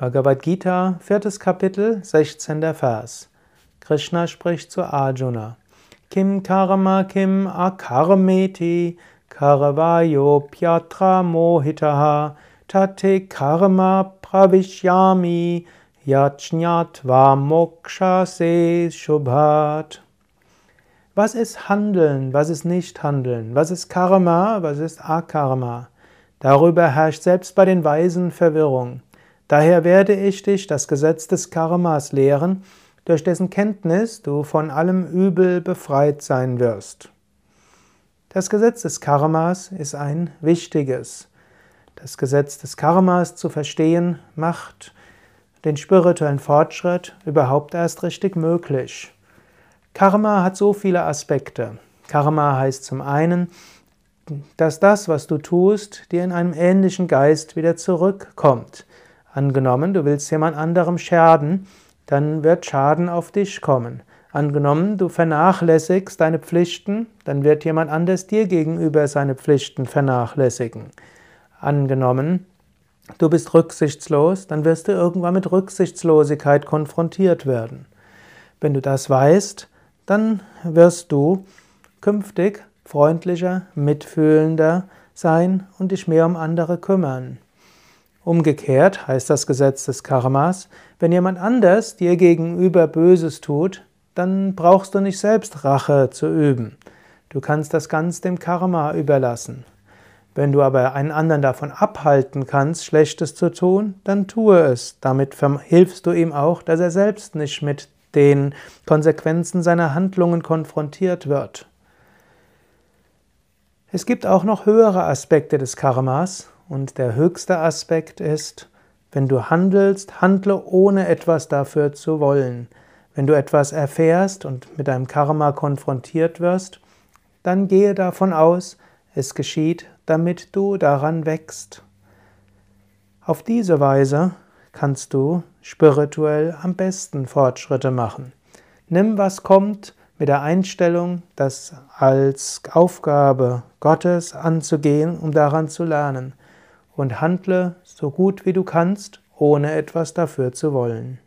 Bhagavad Gita, viertes Kapitel, 16. Vers. Krishna spricht zu Arjuna. Kim karma kim akarmeti karavayo pyatra mohitaha tate karma pravishyami yajñatva moksha se shubhat. Was ist Handeln? Was ist nicht Handeln? Was ist Karma? Was ist Akarma? Darüber herrscht selbst bei den Weisen Verwirrung. Daher werde ich dich das Gesetz des Karmas lehren, durch dessen Kenntnis du von allem Übel befreit sein wirst. Das Gesetz des Karmas ist ein wichtiges. Das Gesetz des Karmas zu verstehen macht den spirituellen Fortschritt überhaupt erst richtig möglich. Karma hat so viele Aspekte. Karma heißt zum einen, dass das, was du tust, dir in einem ähnlichen Geist wieder zurückkommt. Angenommen, du willst jemand anderem schaden, dann wird Schaden auf dich kommen. Angenommen, du vernachlässigst deine Pflichten, dann wird jemand anders dir gegenüber seine Pflichten vernachlässigen. Angenommen, du bist rücksichtslos, dann wirst du irgendwann mit Rücksichtslosigkeit konfrontiert werden. Wenn du das weißt, dann wirst du künftig freundlicher, mitfühlender sein und dich mehr um andere kümmern. Umgekehrt heißt das Gesetz des Karmas, wenn jemand anders dir gegenüber Böses tut, dann brauchst du nicht selbst Rache zu üben. Du kannst das ganz dem Karma überlassen. Wenn du aber einen anderen davon abhalten kannst, Schlechtes zu tun, dann tue es. Damit hilfst du ihm auch, dass er selbst nicht mit den Konsequenzen seiner Handlungen konfrontiert wird. Es gibt auch noch höhere Aspekte des Karmas und der höchste Aspekt ist, wenn du handelst, handle ohne etwas dafür zu wollen. Wenn du etwas erfährst und mit deinem Karma konfrontiert wirst, dann gehe davon aus, es geschieht, damit du daran wächst. Auf diese Weise kannst du spirituell am besten Fortschritte machen. Nimm, was kommt, mit der Einstellung, das als Aufgabe Gottes anzugehen, um daran zu lernen und handle so gut wie du kannst, ohne etwas dafür zu wollen.